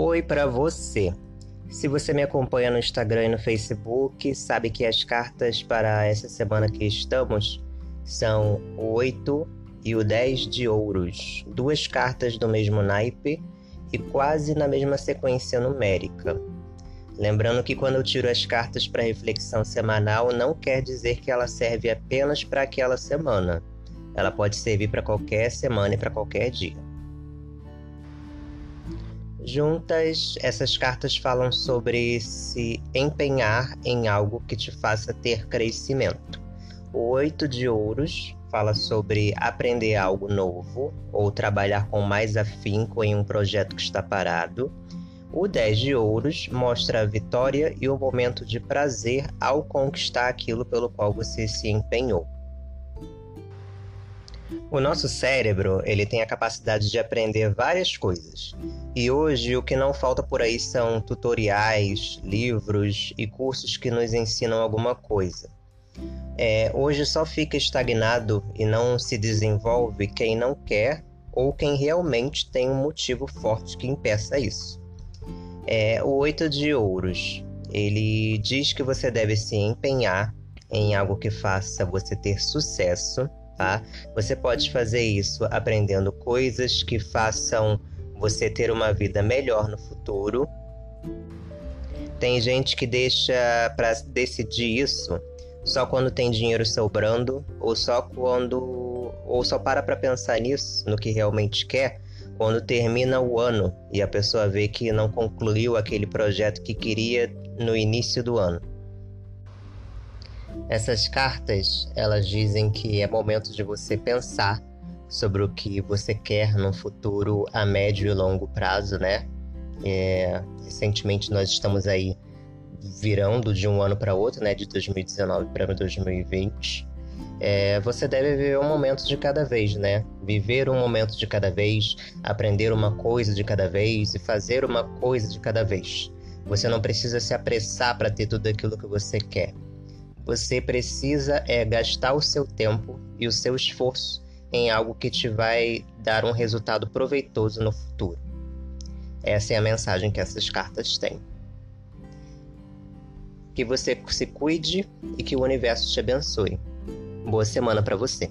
Oi para você. Se você me acompanha no Instagram e no Facebook, sabe que as cartas para essa semana que estamos são o 8 e o 10 de ouros, duas cartas do mesmo naipe e quase na mesma sequência numérica. Lembrando que quando eu tiro as cartas para reflexão semanal, não quer dizer que ela serve apenas para aquela semana. Ela pode servir para qualquer semana e para qualquer dia. Juntas, essas cartas falam sobre se empenhar em algo que te faça ter crescimento. O oito de ouros fala sobre aprender algo novo ou trabalhar com mais afinco em um projeto que está parado. O 10 de ouros mostra a vitória e o momento de prazer ao conquistar aquilo pelo qual você se empenhou. O nosso cérebro, ele tem a capacidade de aprender várias coisas. E hoje o que não falta por aí são tutoriais, livros e cursos que nos ensinam alguma coisa. É, hoje só fica estagnado e não se desenvolve quem não quer ou quem realmente tem um motivo forte que impeça isso. É, o oito de ouros, ele diz que você deve se empenhar em algo que faça você ter sucesso tá? Você pode fazer isso aprendendo coisas que façam você ter uma vida melhor no futuro. Tem gente que deixa para decidir isso só quando tem dinheiro sobrando ou só quando ou só para para pensar nisso, no que realmente quer, quando termina o ano e a pessoa vê que não concluiu aquele projeto que queria no início do ano. Essas cartas, elas dizem que é momento de você pensar sobre o que você quer no futuro a médio e longo prazo, né? É, recentemente nós estamos aí virando de um ano para outro, né? De 2019 para 2020. É, você deve viver um momento de cada vez, né? Viver um momento de cada vez, aprender uma coisa de cada vez e fazer uma coisa de cada vez. Você não precisa se apressar para ter tudo aquilo que você quer. Você precisa é gastar o seu tempo e o seu esforço em algo que te vai dar um resultado proveitoso no futuro. Essa é a mensagem que essas cartas têm. Que você se cuide e que o universo te abençoe. Boa semana para você.